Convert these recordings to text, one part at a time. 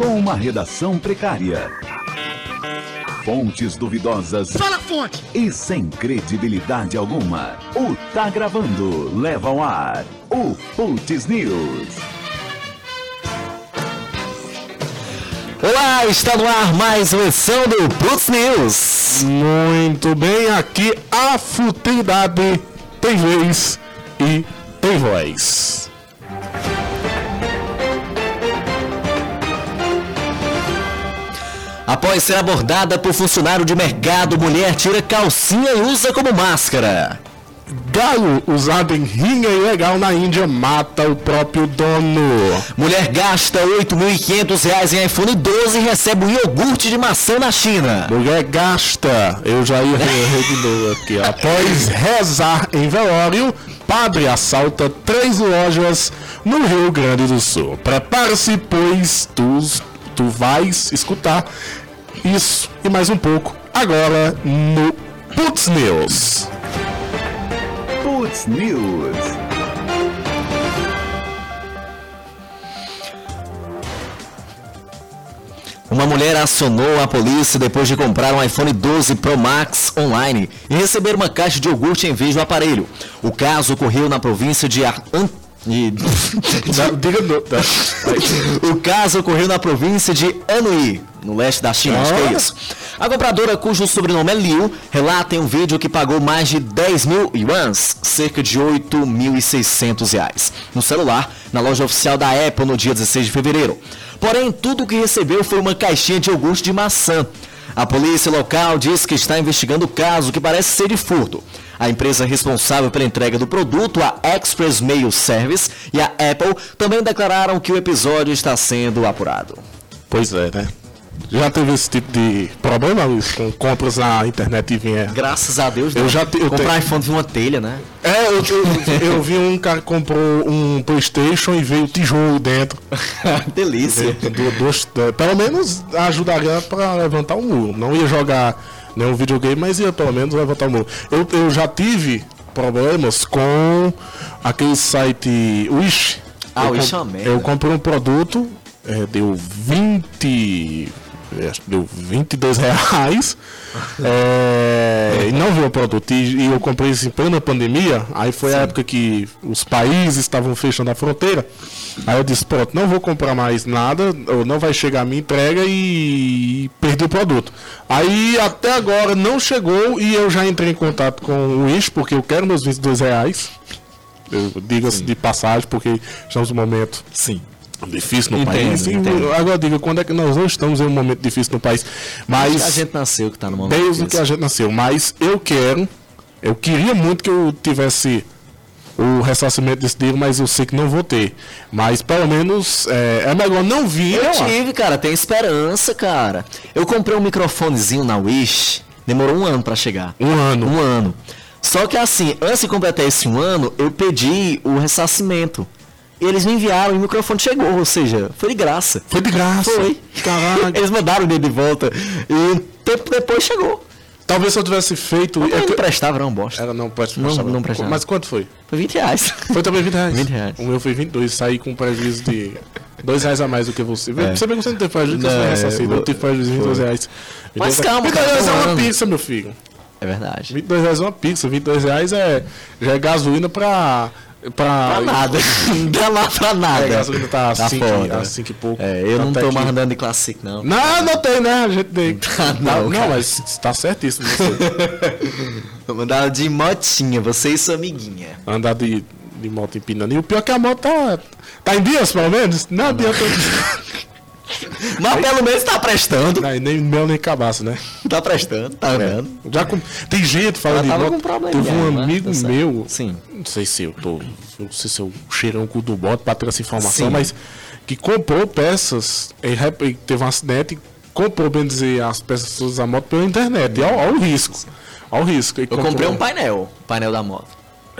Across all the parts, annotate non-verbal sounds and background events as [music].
com uma redação precária. Fontes duvidosas. Fala fonte! E sem credibilidade alguma. O Tá Gravando leva ao ar o Putz News. Olá, está no ar mais uma edição do Putz News. Muito bem, aqui a futilidade tem vez e tem voz. Após ser abordada por funcionário de mercado, mulher tira calcinha e usa como máscara. Galo usado em rinha ilegal na Índia mata o próprio dono. Mulher gasta R$ 8.500 em iPhone 12 e recebe um iogurte de maçã na China. Mulher gasta, eu já ia novo aqui. Após rezar em velório, padre assalta três lojas no Rio Grande do Sul. Prepare-se, pois tu, tu vais escutar isso e mais um pouco agora no Putz News. Putz News. Uma mulher acionou a polícia depois de comprar um iPhone 12 Pro Max online e receber uma caixa de iogurte em vez do aparelho. O caso ocorreu na província de Ar... [laughs] No, tá. O caso ocorreu na província de Anhui, no leste da China, acho que é isso. A compradora, cujo sobrenome é Liu, relata em um vídeo que pagou mais de 10 mil yuans, cerca de 8.600 reais, no celular, na loja oficial da Apple no dia 16 de fevereiro. Porém, tudo o que recebeu foi uma caixinha de iogurte de maçã. A polícia local diz que está investigando o caso, que parece ser de furto. A empresa responsável pela entrega do produto, a Express Mail Service e a Apple, também declararam que o episódio está sendo apurado. Pois é, né? Já teve esse tipo de problema, Luiz, com compras na internet e vinha. Graças a Deus, Eu já te- eu comprar tenho- iPhone de uma telha, né? É, eu, eu, eu vi um cara que comprou um Playstation e veio tijolo dentro. [laughs] Delícia. É, pelo menos ajudaria para levantar o muro. Não ia jogar nenhum videogame, mas ia pelo menos levantar o muro. Eu, eu já tive problemas com aquele site Wish. Ah, eu Wish é uma merda. Eu comprei um produto, é, deu 20. É, Acho que deu 22 reais. [laughs] é, e não viu o produto. E, e eu comprei isso em plena pandemia. Aí foi a época que os países estavam fechando a fronteira. Aí eu disse, pronto, não vou comprar mais nada, ou não vai chegar a minha entrega e perdi o produto. Aí até agora não chegou e eu já entrei em contato com o Wish, porque eu quero meus 22 reais. Digo assim de passagem, porque estamos num momento Sim. Difícil no Entendo, país. Entendo. Agora diga, quando é que nós não estamos em um momento difícil no país? Mas A gente nasceu que tá no momento. desde desse. que a gente nasceu. Mas eu quero, eu queria muito que eu tivesse o ressarcimento desse dinheiro, mas eu sei que não vou ter. Mas pelo menos é, é melhor não vir. Eu tive, cara, tem esperança, cara. Eu comprei um microfonezinho na Wish, demorou um ano pra chegar. Um ano. Um ano. Só que assim, antes de completar esse um ano, eu pedi o ressarcimento. Eles me enviaram e o microfone chegou, ou seja, foi de graça. Foi de graça. Foi. Caraca. [laughs] Eles mandaram dinheiro de volta. E um tempo depois chegou. Talvez se eu tivesse feito. Mas é não prestava, não, bosta. Era, não, pode Não- não prestava. Mas quanto foi? Foi 20 reais. Foi também 20 reais. 20 reais. O meu foi 22, saí com um prejuízo de 2 reais a mais do que você. Você bem que você não teve prejuízo, É. Não, é, ressarcido. Eu tive prejuízo de 22 reais. Mas 22 calma, 22 cara, reais é uma pizza, meu filho. É verdade. 22 reais é uma pizza, 22 reais é, já é gasolina pra. Pra, Pra nada. Não [laughs] dá lá pra nada. É, a tá Tá 5 foda. a cinco e pouco. É, eu Tá não tô aqui. mais andando de Classic, não. Não, não tem, né? A gente tem. Tá, não, não, cara. mas tá certíssimo você. [laughs] Vou mandar de motinha, você e sua amiguinha. Andar de, de moto empinando. E o pior é que a moto tá. Tá em dias, pelo menos? Não adianta. [laughs] [laughs] Mas pelo menos tá prestando. Nem mel nem cabaço, né? Tá prestando, tá andando. Já com... Tem gente falando de moto. com Teve um né? amigo Tá meu. Sim. Não sei se eu tô. Não sei se eu cheirão com o do bot pra ter essa informação, Sim. mas que comprou peças e rep- e teve um acidente e comprou, bem dizer, as peças da moto pela internet. E ao, ao risco. Ao risco. E Eu comprei um painel, painel da moto.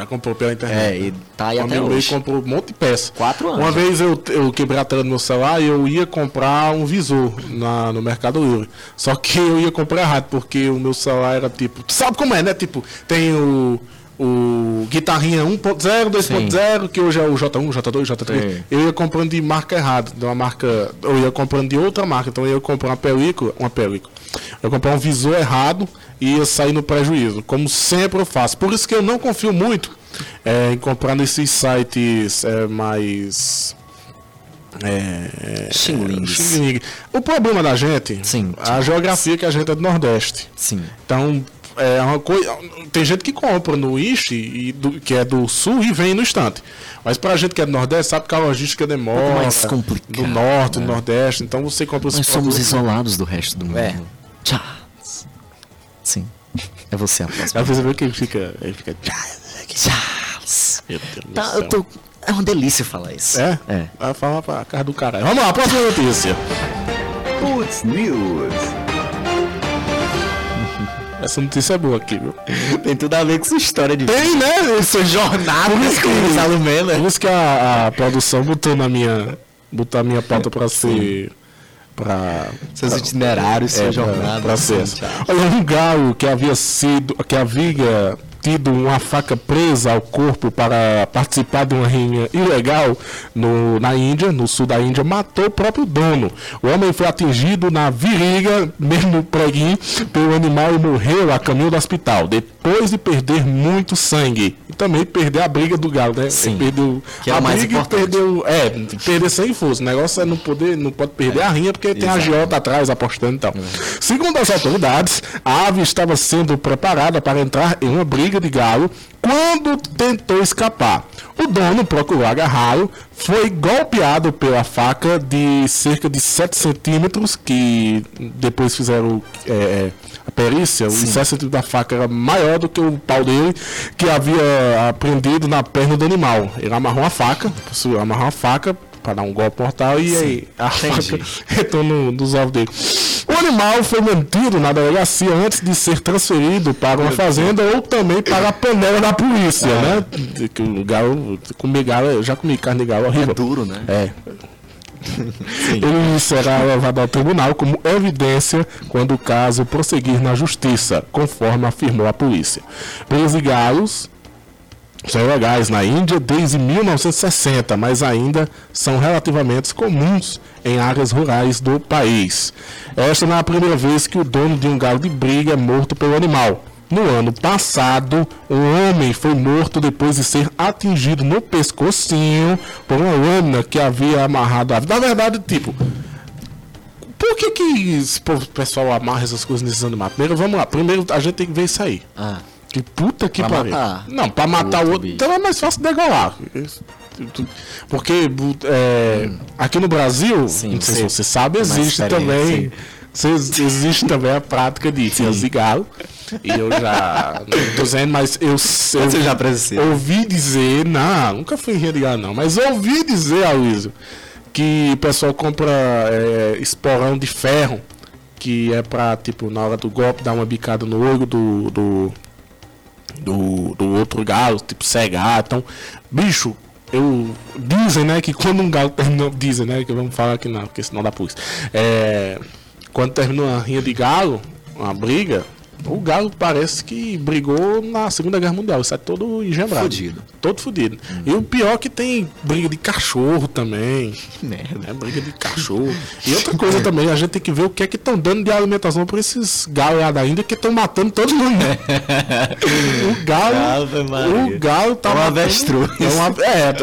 Já comprou pela internet. É, e tá aí Um até hoje. comprou um monte de peça. Quatro anos. Uma vez eu, eu quebrei a tela do meu celular e eu ia comprar um visor na, no Mercado Livre. Só que eu ia comprar errado, porque o meu celular era tipo. tu Sabe como é, né? Tipo, tem o, o guitarrinha 1.0, 2.0, que hoje é o J1, J2, J3. Sim. Eu ia comprando de marca errada, de uma marca, eu ia comprando de outra marca, então eu ia comprar uma película, uma película. Eu ia comprar um visor errado e ia sair no prejuízo, como sempre eu faço. Por isso que eu não confio muito é, em comprar nesses sites é, mais é, Xing Lings. Xing. O problema da gente, Sim. a geografia que a gente é do Nordeste. Sim. Então, é uma coisa. Tem gente que compra no Ishi, e do- que é do sul, e vem no instante. Mas pra gente que é do Nordeste, sabe que a logística demora. mais complicado, Do norte, do Nordeste. Então você compra os Nós somos isolados do resto do mundo. É. Charles. Sim. É você a próxima. Você vê que ele fica. Ele fica. Charles. Meu Deus do Tá, céu. eu tô... É uma delícia falar isso. É? É. Vai falar pra casa do caralho. Vamos lá, próxima notícia. Putz News. Essa notícia é boa aqui, viu? Tem tudo a ver com sua história de Tem, né? sua jornada Por isso que- né? Por isso que a, a produção botou na minha. Botou a minha pauta pra ser. Pra. Seus itinerários, sua É, jornada. pra ser sim, essa. Olha, um galo que havia sido, que havia tido uma faca presa ao corpo para participar de uma rinha ilegal no, na Índia, no sul da Índia, matou o próprio dono. O homem foi atingido na virilha, mesmo no preguinho, pelo animal e morreu a caminho do hospital, depois de perder muito sangue. E também perder a briga do galo, né? Sim. Ele perdeu Que é a mais briga e importante. perdeu. É, perder sem força. O negócio é não poder, não pode perder a rinha porque tem a Exato. agiota atrás apostando então. Segundo as autoridades, a ave estava sendo preparada para entrar em uma briga de galo quando tentou escapar. O dono procurou agarrá-lo, foi golpeado pela faca de cerca de 7 centímetros, que depois fizeram é, é, a perícia, o 7 centímetros da faca era maior do que o pau dele, que havia aprendido na perna do animal. Ele amarrou a faca, amarrou a faca para dar um golpe mortal e aí a faca [laughs] entrou no, nos ovos dele. O animal foi mantido na delegacia antes de ser transferido para uma fazenda ou também para a panela da polícia, né? Que o galo, comer galo, eu já comi carne de galo horrível. É duro, né? É. Ele será levado ao tribunal como evidência quando o caso prosseguir na justiça, conforme afirmou a polícia. Presos e galos são ilegais na Índia desde 1960, mas ainda são relativamente comuns em áreas rurais do país. Esta não é a primeira vez que o dono de um galo de briga é morto pelo animal. No ano passado, um homem foi morto depois de ser atingido no pescocinho por uma lâmina que havia amarrado a. Na verdade, tipo, por que, que esse pessoal amarra essas coisas nesses animais? Primeiro, vamos lá. Primeiro, a gente tem que ver isso aí. Ah, Que puta que Pra pariu. matar. Não, pra matar o outro bicho. Então é mais fácil degolar. Porque é, aqui no Brasil, Sim, não sei sim. se você sabe, mais existe também. se- Existe também a prática de rias de galo. E eu já. Não tô dizendo, mas eu, eu Você já presenciou? ouvi dizer. Não, nunca fui em ria de galo, não. Mas ouvi dizer, Aloysio, que o pessoal compra é, esporão de ferro. Que é pra, tipo, na hora do golpe, dar uma bicada no olho do, do, do, do outro galo, tipo cegar. Então, bicho, eu. Dizem, né, que quando um galo termina. Dizem, né, que vamos falar aqui não, porque senão dá polícia. É, quando termina uma rinha de galo, uma briga, o galo parece que brigou na Segunda Guerra Mundial. Isso é todo engembrado. Fudido. Todo fudido. E o pior é que tem briga de cachorro também. que merda. É briga de cachorro. E outra coisa também, a gente tem que ver o que é que estão dando de alimentação para esses galos lá da Índia que estão matando todo mundo. né? [laughs] o galo. O galo tá É um matando- avestruz. É, um ave- é,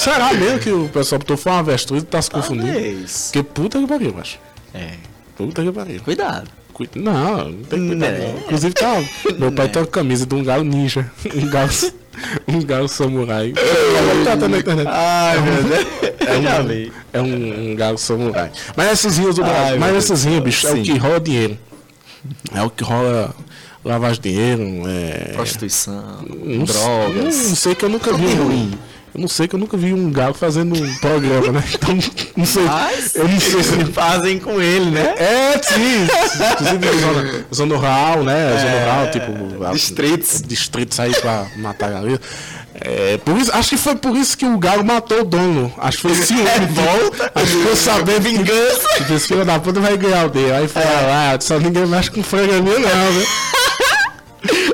será mesmo que o pessoal botou foi um avestruz e tá se confundindo? Talvez. Porque puta que pariu, macho. É. Puta que pariu. Cuidado. Cui- Não, não tem que cuidar, Né? não. Inclusive tá. Meu pai tem uma camisa de um galo ninja. Um galo. Um galo samurai. Tá, tá na internet. Ai, meu Deus. [laughs] É Já um, vi. é um, um galo samurai. Mas essas rias do Brasil, mas essas rias, céu. bicho, é o Sim. que rola dinheiro. É o que rola lavagem de dinheiro, é. Prostituição, Não, drogas. Não sei que eu nunca vi. Ruim. Eu não sei que eu nunca vi um galo fazendo um programa, né? Então, não sei. Mas eu não sei se fazem com ele, né? É, sim. Inclusive, zona, zona rural, né? Zona rural, tipo. a- distritos. Distritos aí pra matar a galera. É, por isso, acho que foi por isso que o Galo matou o dono. Acho que foi ciúme. [laughs] Revolta. Acho que foi saber [laughs] vingança. Esse filho da puta vai ganhar o dele. Aí foi lá, só ninguém mexe com frango minha, não, né?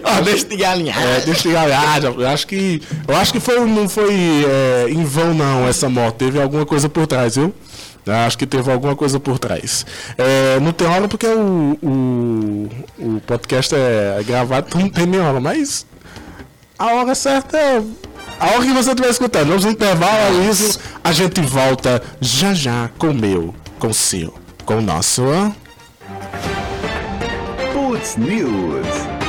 Ó, deixa de galinhar. É, deixa de galinhar. Eu acho que. Eu acho que foi, não foi é, em vão, não, essa morte. Teve alguma coisa por trás, viu? Eu acho que teve alguma coisa por trás. É, não tem hora porque o, o, o podcast é gravado, então não tem nem hora, mas a hora certa é. A hora que você estiver escutando, vamos no intervalo, isso, a gente volta já já com o meu, com o seu, com o nosso. Putz News.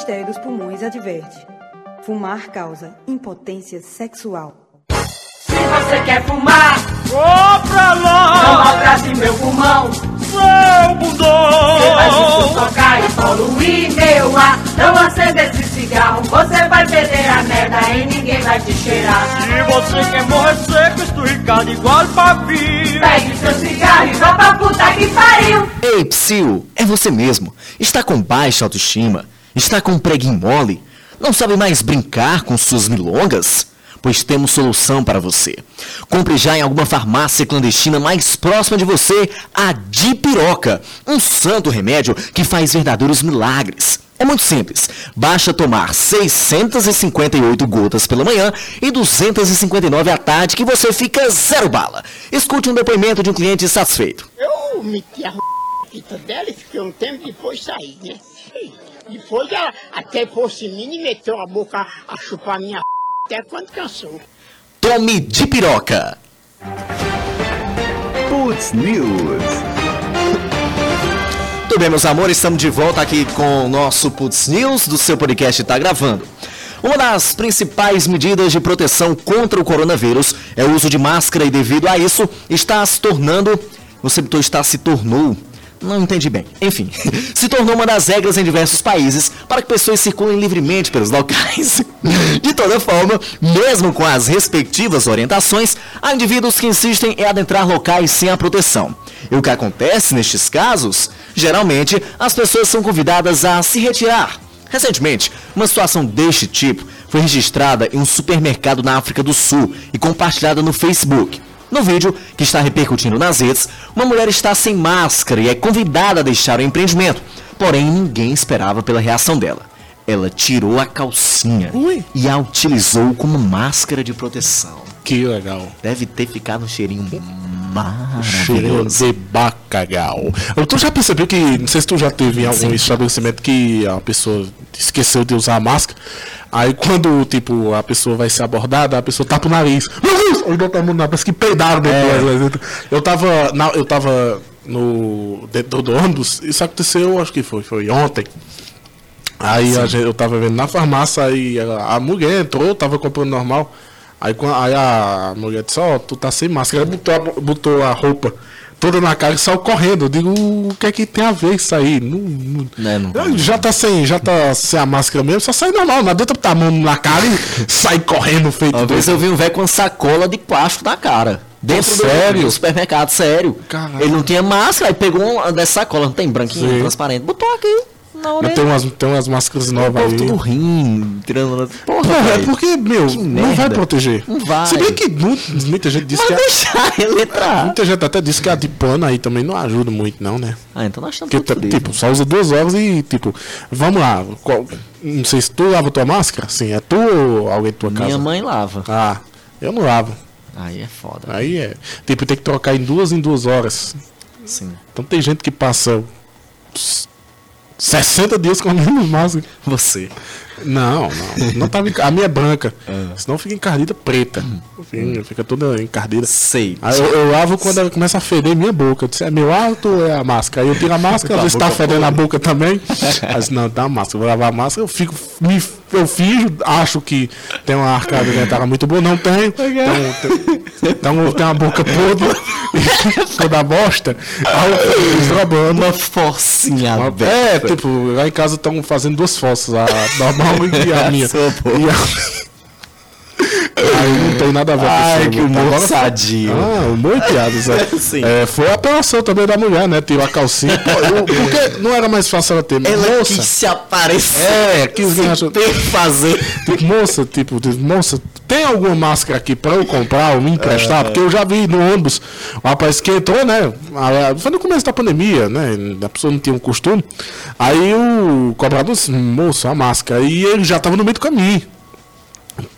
Ministério dos Pulmões adverte: fumar causa impotência sexual. Se você quer fumar, Ô pra não lá, maltrate meu pulmão. seu Você bundão! vai se sufocar e poluir meu ar. Não acenda esse cigarro, você vai perder a merda e ninguém vai te cheirar. Se você quer morrer seco, esturricado igual papinho. Pegue seu cigarro e vá pra puta que pariu. Ei, psiu, é você mesmo. Está com baixa autoestima? Está com preguinho mole? Não sabe mais brincar com suas milongas? Pois temos solução para você. Compre já em alguma farmácia clandestina mais próxima de você a Dipiroca, um santo remédio que faz verdadeiros milagres. É muito simples. Basta tomar 658 gotas pela manhã e 259 à tarde que você fica zero bala. Escute um depoimento de um cliente satisfeito. Eu meti a fita dela e fiquei um tempo depois saí, né? Depois ela até fosse mim e meteu a boca a chupar minha até quando cansou. Tome Dipiroca. Putz News. Muito bem, meus amores, estamos de volta aqui com o nosso Putz News do seu podcast Tá Gravando. Uma das principais medidas de proteção contra o coronavírus é o uso de máscara e devido a isso está se tornando, você está se tornou, não entendi bem. Enfim, [laughs] se tornou uma das regras em diversos países para que pessoas circulem livremente pelos locais. [laughs] De toda forma, mesmo com as respectivas orientações, há indivíduos que insistem em adentrar locais sem a proteção. E o que acontece nestes casos? Geralmente, as pessoas são convidadas a se retirar. Recentemente, uma situação deste tipo foi registrada em um supermercado na África do Sul e compartilhada no Facebook. No vídeo, que está repercutindo nas redes, uma mulher está sem máscara e é convidada a deixar o empreendimento. Porém, ninguém esperava pela reação dela. Ela tirou a calcinha Ui. e a utilizou como máscara de proteção. Que legal. Deve ter ficado um cheirinho Maravilhoso. de bacalhau. Tu já percebeu que, não sei se tu já teve em algum Sim. estabelecimento que a pessoa esqueceu de usar a máscara, aí quando, tipo, a pessoa vai ser abordada, a pessoa tapa o nariz. Meu Deus! Ou botar a mão na parece que peidaram depois. Eu tava, na, eu tava no, dentro do ônibus, isso aconteceu, acho que foi, foi ontem. Aí gente- eu tava vendo na farmácia, aí a, a mulher entrou, tava comprando normal. Aí, aí a mulher disse, ó, tu tá sem máscara. Ela botou a, botou a roupa toda na cara e saiu correndo. Eu digo, o que é que tem a ver isso aí? Não, não- Né, não já tá sem, já tá sem a máscara mesmo, só sai normal, não adianta botar a mão na cara e [laughs] sair correndo feito Uma vez eu vi um velho com uma sacola de plástico na cara. Dentro do, sério? do supermercado, sério. Caralho. Ele não tinha máscara, aí pegou uma dessa sacola, não tem branquinho, Sim. transparente, botou aqui na orelha. tem umas, tem umas máscaras novas aí. tudo rindo, tirando... Porra, Porra, é porque, meu, Que não vai merda. proteger. Não vai. Se bem que muita gente diz Mas que a, deixar ele entrar. muita gente até diz que a de pano aí também não ajuda muito, não, né? Ah, então nós estamos Porque, tudo t- tipo, só usa duas horas e, tipo, vamos lá. qual- não sei se tu lava tua máscara? Sim, é tu ou alguém da tua casa? Minha mãe lava. Ah, eu não lavo. Aí é foda. Aí é. Tipo, tem que trocar em duas em duas horas. Sim. Então tem gente que passa 60 dias com a mesma máscara. Você. Não, não. não tava enca- a minha é branca. Ah. Senão fica encardida preta. Fica, fica toda encardida. Sei. Aí eu, eu lavo quando ela começa a feder minha boca. Eu disse, é meu alto ou é a máscara? Aí eu tiro a máscara, ver se tá boca fedendo a boca também. Aí eu disse, não, tá a máscara. Eu vou lavar a máscara, eu fico. Me, eu finjo, acho que tem uma arcada dentária muito boa, não tenho. [laughs] Então, tem- então tenho uma boca podre, toda [laughs] bosta. Aí desdobando. Uma forcinha É, aberta. tipo, lá em casa estão fazendo duas fossas, a normal e a minha. [laughs] E a- Aí não tem nada a ver Ai, com que isso. humor Agora- sadio. Ah, humor e piadas, [laughs] é. É, Foi a apelação também da mulher, né? Tirou a calcinha. [laughs] Pô, eu- porque não era mais fácil ela ter. Ela moça, quis se aparecer. É, quis ganhar- ter que fazer. Tipo, moça, tipo, moça, tem alguma máscara aqui pra eu comprar ou me emprestar? Porque eu já vi no ônibus, o rapaz que entrou, né? Foi no começo da pandemia, né? A pessoa não tinha um costume. Aí o cobrador disse, moço, a máscara. E ele já tava no meio do caminho.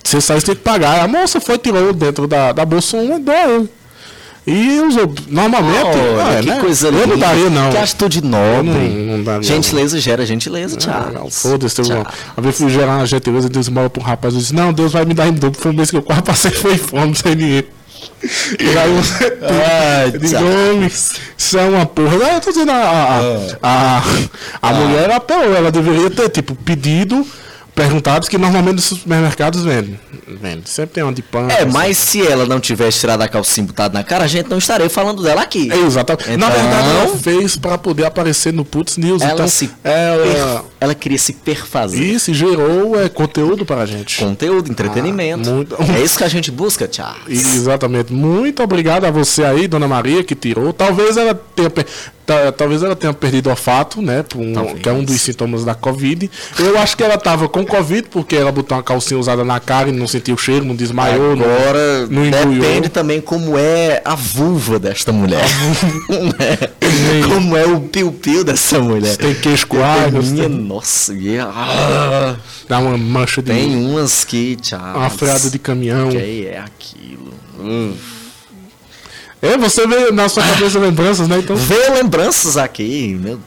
Você sai, você tem que pagar. A moça foi, tirou dentro da, da bolsa e deu. E usou. Normalmente. Olha, é, que né? coisa Eu linda. não daria, não. Que atitude nobre. Eu não- não daria, gentileza gera gentileza, Ah, Charles. Foda-se, eu Charles. uma vez fui gerar uma gentileza, Deus mora pra um rapaz, eu disse, não, Deus vai me dar em dobro, foi um mês que eu quase passei foi fome sem dinheiro. E aí você Ai, [laughs] eu homem, isso é uma porra. Eu tô dizendo, a, a, a, a, a mulher apelou, ela deveria ter, tipo, pedido, perguntado, que normalmente os supermercados vendem. Vende. Sempre tem uma de pão. É, mas se ela não tivesse tirado a calcinha botado na cara, a gente não estaria falando dela aqui. É, exatamente. Na Então- verdade, ela fez pra poder aparecer no Putz News. Ela então, se ela, ela queria se perfazer. isso gerou é, conteúdo para a gente. Conteúdo, entretenimento. Ah, muito- É isso que a gente busca, Charles. Exatamente. Muito obrigado a você aí, dona Maria, que tirou. Talvez ela tenha, talvez ela tenha perdido o olfato, né? um- que é um dos sintomas da Covid. Eu acho que ela tava com Covid, porque ela botou uma calcinha usada na cara e não sentiu o cheiro, não desmaiou. não- Agora, não engoliu. depende também como é a vulva desta mulher. [laughs] [laughs] Como é o piu-piu dessa mulher. Tem queixo coalho, Minha, tem- nossa, e- ah, dá uma mancha de. tem umas que, Charles. uma freada de caminhão. Que é aquilo. Hum. É, você vê na sua cabeça lembranças, né? Então. Vê lembranças aqui, meu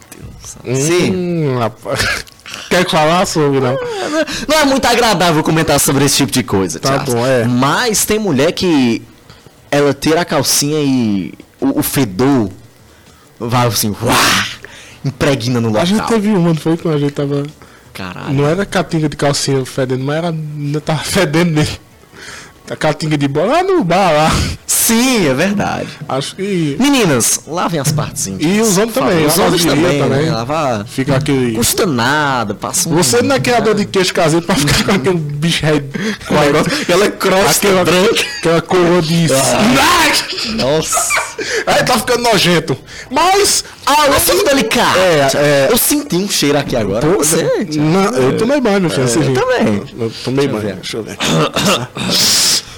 Deus. Sim. Hum, rapaz. Quer falar sobre, não? Não é muito agradável comentar sobre esse tipo de coisa, Tá bom, é. Mas tem mulher que ela tira a calcinha e o, o fedor vai assim, uá, impregna no A local. gente teve uma, não foi quando a gente tava. Caralho. Não era catinga de calcinha fedendo, mas era. Tava [laughs] fedendo mesmo. A catinga de bola lá no bar lá. Sim, é verdade. Acho que. Meninas, lavem as partes íntimas. E os homens também, Os homens também, também. né? Lavar... Fica aquele. Custa nada, passa um... Você não é criador de queijo caseiro pra ficar com aquele bicho rei. Com [laughs] aquela crosta aquela, branca. aquela coroa de. Nossa. [laughs] Aí tá ficando nojento. Mas. Ah, Eu sou delicado. É, é. Eu senti um cheiro aqui agora. Pô, Você? Não, eu tomei banho, filho. assim, eu também. Eu tomei banho. Deixa eu ver.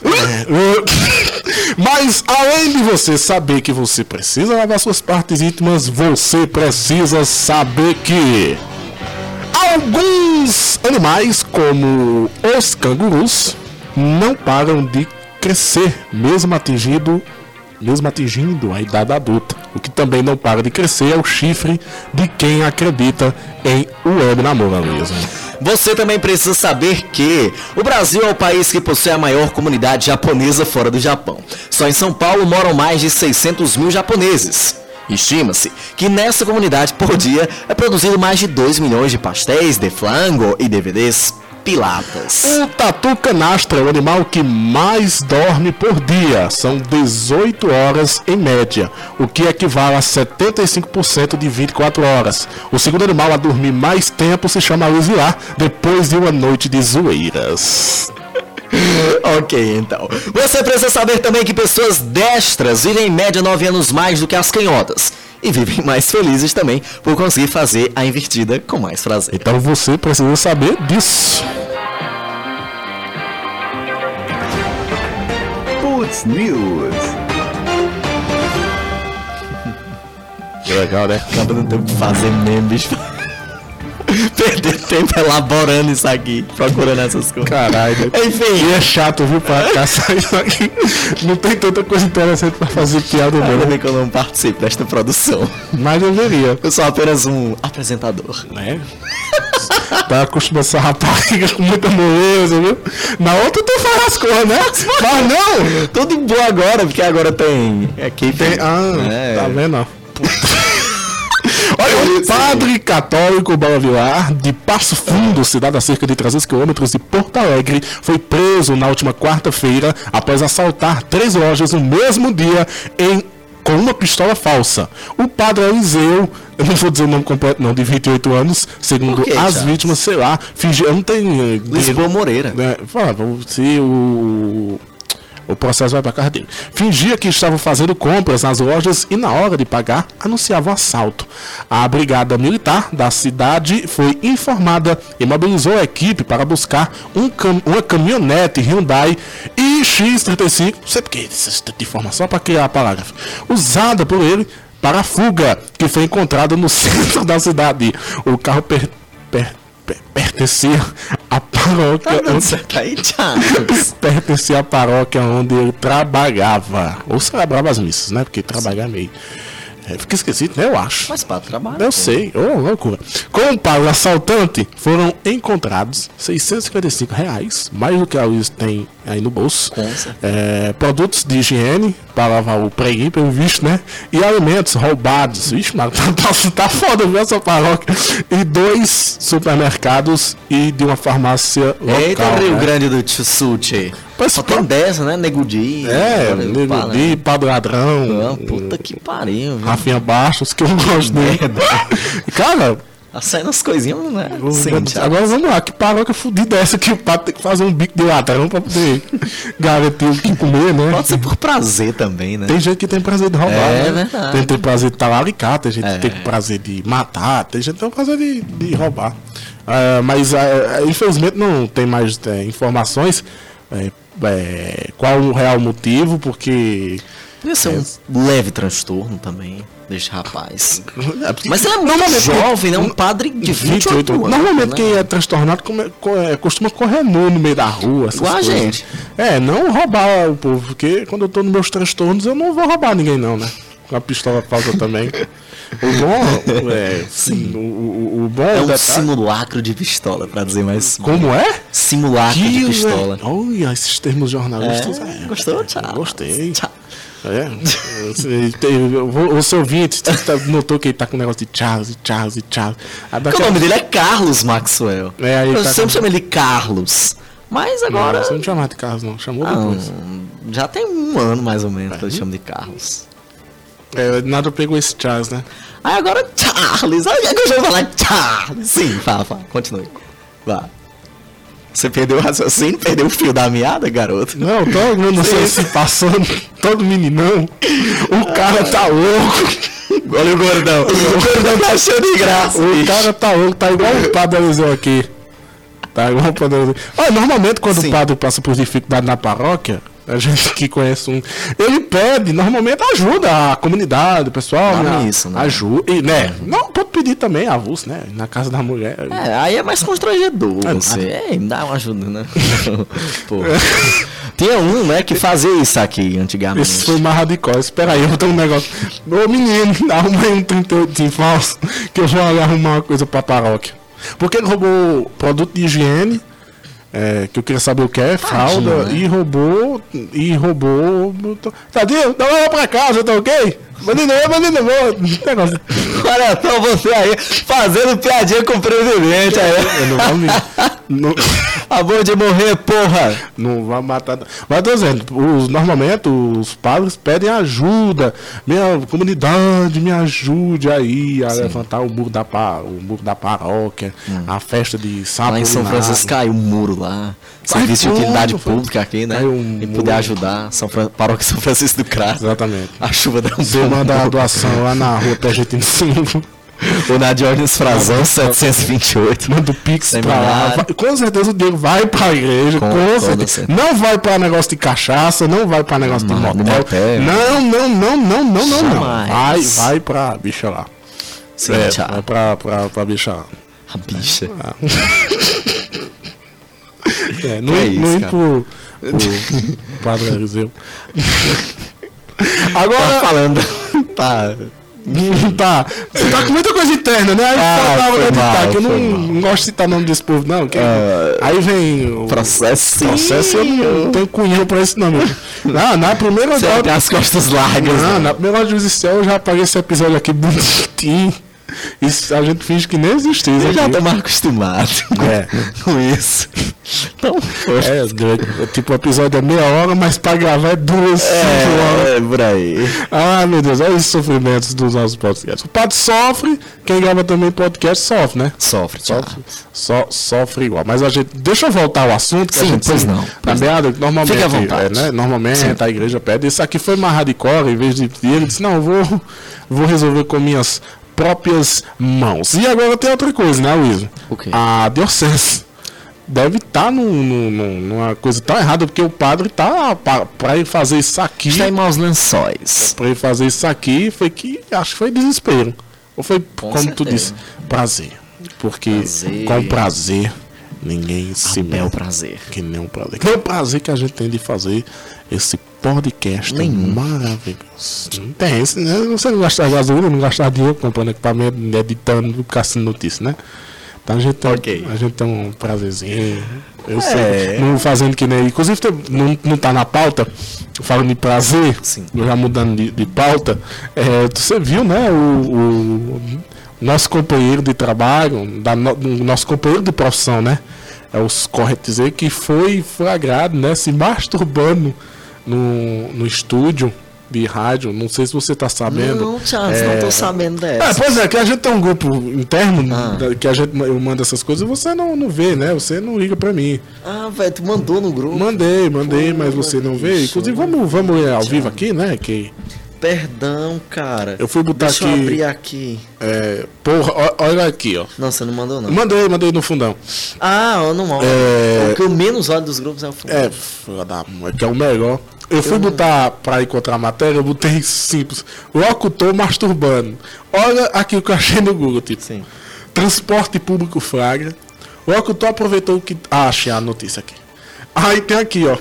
É, [laughs] Mas além de você saber que você precisa lavar suas partes íntimas, você precisa saber que alguns animais, como os cangurus, não param de crescer, mesmo atingindo, mesmo atingindo a idade adulta. O que também não para de crescer é o chifre de quem acredita em web namoro mesmo. Você também precisa saber que o Brasil é o país que possui a maior comunidade japonesa fora do Japão. Só em São Paulo moram mais de 600 mil japoneses. Estima-se que nessa comunidade por dia é produzido mais de 2 milhões de pastéis de flango e DVDs pilatas. O tatu canastra é o animal que mais dorme por dia. São 18 horas em média, o que equivale a 75% de 24 horas. O segundo animal a dormir mais tempo se chama Luiz Vilar, depois de uma noite de zoeiras. [laughs] ok, então. Você precisa saber também que pessoas destras vivem em média 9 anos mais do que as canhotas. E vivem mais felizes também por conseguir fazer a invertida com mais prazer. Então você precisa saber disso. News. Que legal, né? Acaba não tendo que fazer meme, bicho. [laughs] Perder tempo elaborando isso aqui, procurando essas coisas. Caralho. Enfim, E é chato, viu, pra caçar isso aqui. Não tem tanta coisa interessante pra fazer piada, ainda não. bem que eu não participo desta produção. Mas deveria. Eu sou apenas um apresentador. né? Tá acostumado essa rapariga [laughs] com muita moleza, viu? Na outra tu faz as coisas, né? Mas não! Tudo boa agora, porque agora tem equipe. Tem, ah, É. tá vendo? [laughs] Olha, o padre católico Bala Vilar, de Passo Fundo, cidade a cerca de 300 quilômetros de Porto Alegre, foi preso na última quarta-feira após assaltar três lojas no mesmo dia em com uma pistola falsa. O padre Eliseu, eu não vou dizer o nome completo não, de 28 anos, segundo as Charles? vítimas, sei lá, fingiu, não tem... eh, Lisboa Moreira. né, fala, se o O processo vai para casa dele. Fingia que estavam fazendo compras nas lojas e na hora de pagar anunciava um assalto. A brigada militar da cidade foi informada e mobilizou a equipe para buscar um cam- uma caminhonete Hyundai iX35, não sei porque essa tanta informação para criar a parágrafo, usada por ele para a fuga, que foi encontrada no [laughs] centro da cidade. O carro per- per- per- pertencia à paróquia. Tá aí, Charles. [laughs] pertencia à paróquia onde ele trabalhava. Ou celebrava as missas, né? Porque trabalhar é meio. É, fica esquisito, né? Eu acho. Mas para trabalho. Eu sei, ô loucura. Com o assaltante, foram encontrados 655 reais, mais do que a Luiz tem aí no bolso. É, produtos de higiene para lavar o preguinho, pelo visto, né? E alimentos roubados. Vixe, mano, [laughs] tá, tá, tá foda ver essa paróquia. E dois supermercados e de uma farmácia local. Eita, Rio né? Grande do Sul, tchê. Só tem dessa, né? Negudi. É, pá, né? Pablo Ladrão, Ah, puta que pariu, viu? Rafinha Bastos, que eu gosto dele. Cara, Tá saindo as coisinhas, né? Sim, agora vamos lá, que paróquia fudida é essa que o pato tem que fazer um bico de ladrão pra poder [laughs] garantir o que comer, né? Pode ser por prazer também, né? Tem gente que tem prazer de roubar, É né? verdade. Tem, tem prazer de talaricar, tem gente É. que tem prazer de matar, tem gente que tem prazer de, de roubar. Ah, mas ah, infelizmente não tem mais eh, informações eh, qual o real motivo, porque. Podia ser um leve transtorno também desse rapaz. Mas ele é muito jovem, né? Um padre de 28 anos. Normalmente né? quem é transtornado come- co- é, costuma correr nu no meio da rua. Igual a gente. É, não roubar o povo, porque quando eu tô nos meus transtornos eu não vou roubar ninguém não, né? Com a pistola falsa também. [laughs] O bom é. Sim. O, o, o bom É um detalhe- simulacro de pistola, pra dizer mais. Como é? Simulacro de Que, pistola. velho. Olha, esses termos jornalistas. É, é, gostou, é, Thiago? Gostei. Tchau. É. Você, tem- eu vou- Você ouvinte, tá- notou que ele tá com um negócio de Charles, Charles, e Charles. Aí Porque daqui o nome dele é Carlos Maxwell. É, Eu tá- sempre chamo ele Carlos. Mas agora. Não, você não chamava de Carlos, não. Chamou Ah, depois. já tem um ano mais ou menos que eu chamo de Carlos. É, nada pegou esse Charles, né? Aí agora Charles. Aí é que eu já vou falar Charles. Sim, fala, fala. Continue. Vá. Você perdeu o raciocínio, perdeu o fio da meada, garoto? Não, todo mundo se passando, todo meninão. O cara tá louco. Olha o gordão. O gordão tá achando de graça. O cara tá louco, tá igual o padre Eliseu aqui. Tá igual o padre Eliseu. Olha, normalmente quando Sim. o padre passa por dificuldade na paróquia, a gente que conhece um. Ele pede, normalmente ajuda a comunidade, o pessoal. Na né? missa, né? Ajuda. E, né? Não, pode pedir também avulso, né? Na casa da mulher. É, aí é mais constrangedor É você. Me dá uma ajuda, né? [laughs] Pô. Tinha um, né, que fazia isso aqui antigamente. Esse foi mais radical. Espera aí, eu tenho um negócio. Ô menino, [laughs] arruma aí um 38 falso que eu vou ali arrumar uma coisa pra paróquia. Porque ele roubou produto de higiene, é, que eu queria saber o que é, fralda, né? e roubou. E roubou. Tadinho, dá lá pra casa, tá ok? Bandido, eu, bandido, vou. Negócio. Olha só você aí, fazendo piadinha com o presidente aí. Eu não me- não, Acabou de morrer, porra. não vai matar. Mas tô dizendo, os, normalmente os padres pedem ajuda. Minha comunidade, me ajude aí a levantar o muro da, o muro da paróquia, a festa de sábado. Lá em São Francisco caiu um muro lá. Serviço de utilidade pública aqui, né? Caiu um e poder muro. ajudar São Fran... Paróquia São Francisco do Crato. Exatamente. A chuva deu um Manda a doação lá na rua Pergetino Silva. Ou na Diógenes Frazão 728. Manda o Pix pra lá. Vai- com certeza o dinheiro vai pra igreja. Com Com, certeza. certeza. Não vai pra negócio de cachaça, não vai pra negócio de Não, motel. de motel. Não, não, não, não, não, não, não. Vai, vai pra bicha lá. Sim, É, tchau. vai pra, pra, pra bicha lá. A bicha. É, não, [laughs] é não isso, ir cara? pro, pro Padre Eliseu. [laughs] Tá Agora, falando. Tá. tá, você tá com muita coisa interna, né? Aí Ah, faltava editar, que eu não, não gosto de citar nome desse povo, não. que- aí vem o Processo. processo, eu não tenho cunhão pra esse nome. Não, na primeira Você hora. tem as costas largas. Não, né? na primeira hora Céu eu já apaguei esse episódio aqui bonitinho. Isso a gente finge que nem isso Eu já tô mais acostumado É. com isso. Tá É, tipo, o episódio é meia hora, mas pra gravar é duas, cinco horas. É, por aí. Ah, meu Deus, olha os sofrimentos dos nossos podcasts. O padre sofre, quem grava também podcast sofre, né? Sofre, Thiago. Só, sofre igual. Mas a gente. Deixa eu voltar ao assunto. Que Sim, a gente, pois não, Na meada, normalmente. Fique à vontade. é, né, Normalmente a igreja pede. Isso aqui foi mais hardcore, em vez de. E ele disse: não, eu vou, vou resolver com minhas próprias mãos. E agora tem outra coisa, né, Luiz? O quê? A diocese deve estar numa coisa tão errada, porque o padre tá. Pra ele fazer isso aqui. Está em maus lençóis. Pra ele fazer isso aqui foi que acho que foi desespero. Ou foi, como tu certeza. disse, prazer. Porque Prazer. com prazer ninguém se É o mete. prazer. Que nem o prazer. Que nem o prazer que a gente tem de fazer esse podcast Nenhum. maravilhoso. Não tem né? Você não gastar gasolina, não gastar dinheiro comprando equipamento, editando, caçando notícia, né? Então a gente tem, Ok. a gente tem um prazerzinho. Eu É. sei. Não fazendo que nem. Inclusive, não, não tá na pauta, falando de prazer, Sim. já mudando de, de pauta. é, você viu, né? O, o nosso companheiro de trabalho, da no- o nosso companheiro de profissão, né? É os correto dizer que foi flagrado, né? Se masturbando no, no estúdio de rádio. Não sei se você tá sabendo. Não, Thiago, não tô sabendo É, dessa. pois é, que a gente tem um grupo interno Ah. que a gente eu mando essas coisas e você não, não vê, né? Você não liga pra mim. Ah, velho, tu mandou no grupo. Mandei, mandei, mas Pô, você não vê. Inclusive, vamos, vamos ler ao vivo aqui, né? Que Perdão, cara. eu fui botar Deixa eu aqui. abrir aqui. é, porra, olha aqui, ó. Não, você não mandou, não. Mandei, mandei no fundão. Ah, eu não olho. É. O que eu menos olho dos grupos é o fundo. É, filha da mãe, que é o melhor. Eu fui botar pra encontrar a matéria, eu botei simples. Locutor masturbando. Olha aqui o que eu achei no Google, tipo. Sim. Transporte público flagra. Locutor aproveitou que. Ah, achei a notícia aqui. Aí tem aqui, ó.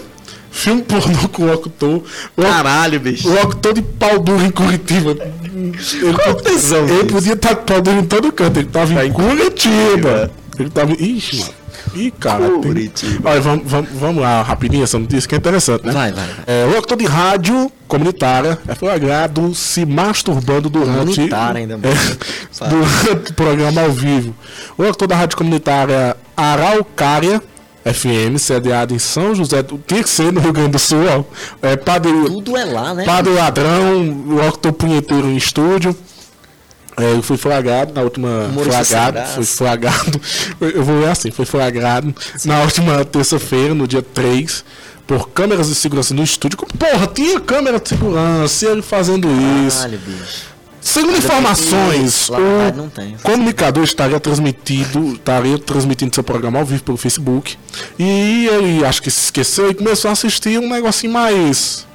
Filme pornô com o locutor. O loc- Caralho, bicho. O locutor de pau duro em Curitiba. Ele, Qual tesão ele podia estar de pau duro em todo canto. Ele tava Tá em Curitiba. Ele tava. Ixi, mano. Ih, cara. tem- Curitiba. Olha, vamos, vamos, vamos lá, rapidinho essa notícia que é interessante, né? Vai, vai, vai. É, o locutor de rádio comunitária é flagrado se masturbando durante. Comunitária ainda mais. É, durante o programa ao vivo. O locutor da rádio comunitária Araucária. FM, sediado em São José, do tinha que ser no Rio Grande do Sul, ó. É, padre, Tudo é lá, né? Padre Ladrão, o locutor punheteiro em estúdio. É, eu fui flagrado na última. Flagrado, foi flagrado. [laughs] Eu vou ler assim, foi flagrado na última terça-feira, no dia 3, por câmeras de segurança no estúdio. Porra, tinha câmera de segurança, e ele fazendo isso. Caralho, bicho. Segundo informações, o tem. comunicador estaria transmitido, estaria transmitindo seu programa ao vivo pelo Facebook. E ele acho que se esqueceu e começou a assistir um negocinho mais.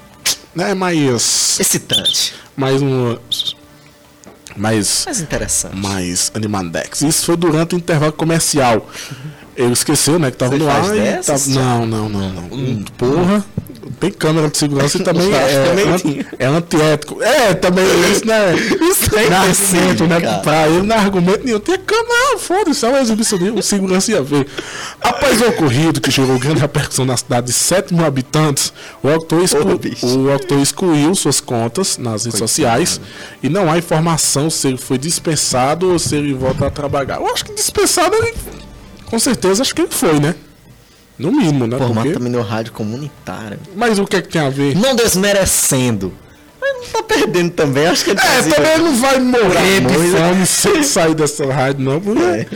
Né, mais. Excitante. Mais um. Mais. Mas interessante. Mais Animadex. Isso foi durante o intervalo comercial. Ele esqueceu, né? Que tava Você no ar dessas, tava... Não, não, não, não. Porra. Tem câmera de segurança e também [laughs] é, é, é antiético. É, também isso, né? [laughs] Isso é é impossível, argumento, né? cara. Pra ele não é argumento nenhum. Tem câmera, foda-se, é uma exibição de o segurança ia ver. Após o ocorrido que gerou grande repercussão na cidade de 7 mil habitantes, o autor, exclu... O autor excluiu suas contas nas redes sociais e não há informação se ele foi dispensado ou se ele volta a trabalhar. Eu acho que dispensado ele, com certeza, acho que ele foi, né? No mínimo, né? Formato Porque- também no rádio comunitário. Mas o que é que tem a ver? Não desmerecendo. Mas não tá perdendo também. Acho que É, fazia- também não vai morrer de fome sem sair dessa rádio, não, porque É.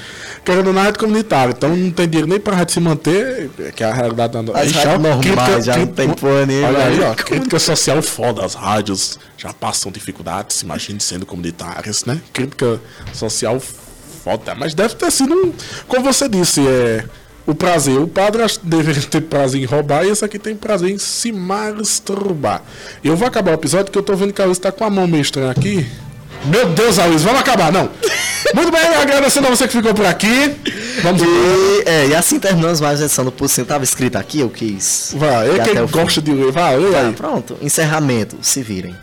querendo na rádio comunitária, então não tem dinheiro nem pra rádio se manter, que é a realidade da As Ixi, rádios ó, normais crítica- já não tem porra nenhuma, Olha aí, ó, crítica social foda, as rádios já passam dificuldades, imagine sendo comunitárias, né? Crítica social foda, mas deve ter sido um, como você disse, é o prazer. O padre deveria ter prazer em roubar e esse aqui tem prazer em se masturbar. Eu vou acabar o episódio que eu tô vendo que a Luiz tá com a mão meio estranha aqui. Meu Deus, Luiz, vamos acabar, não. Muito bem, agradecendo a você que ficou por aqui. Vamos E, é, e assim terminamos mais uma edição do Pulsinho. Tava escrito aqui, eu quis. Vai, eu que o fim. de ler, vai, lê Tá, aí. pronto. Encerramento. Se virem.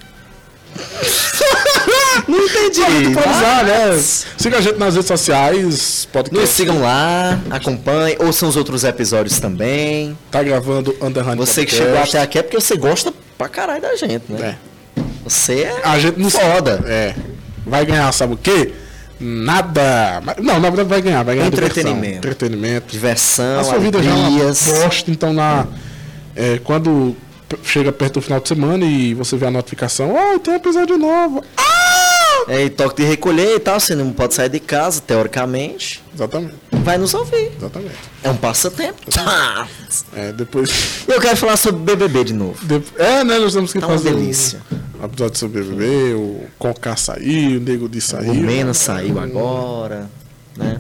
[laughs] [laughs] não entendi. Pode usar, né? mas- Siga a gente nas redes sociais, Nos podcast. sigam lá, acompanhem, ouçam os outros episódios também. Tá gravando Underline Você que Podcast. chegou até aqui é porque você gosta pra caralho da gente, né? É. Você é A gente não foda. É. Vai ganhar, sabe o quê? Nada. Não, na verdade vai ganhar, vai ganhar Entretenimento. diversão, entretenimento. Diversão, A sua vida já é uma bosta, então na. é, quando p- chega perto do final de semana e você vê a notificação, oh, tem episódio novo. Ah! É, e toque de recolher e tal, você não pode sair de casa, teoricamente. Exatamente, Vai nos ouvir. exatamente. É um passatempo. É, depois. E eu quero falar sobre BBB de novo. de- É, né? Nós temos que Tá uma fazer um- delícia. um episódio sobre BBB, o Conká saiu, o Nego de O saiu. Mena saiu agora, né?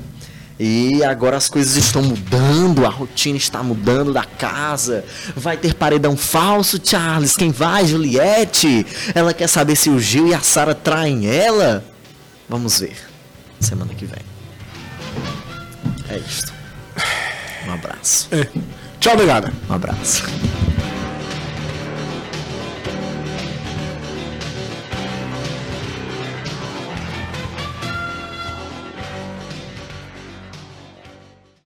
E agora as coisas estão mudando, a rotina está mudando da casa. Vai ter paredão falso, Charles. Quem vai, Juliette? Ela quer saber se o Gil e a Sara traem ela? Vamos ver. Semana que vem. É isto. Um abraço. É. Tchau, negada. Um abraço.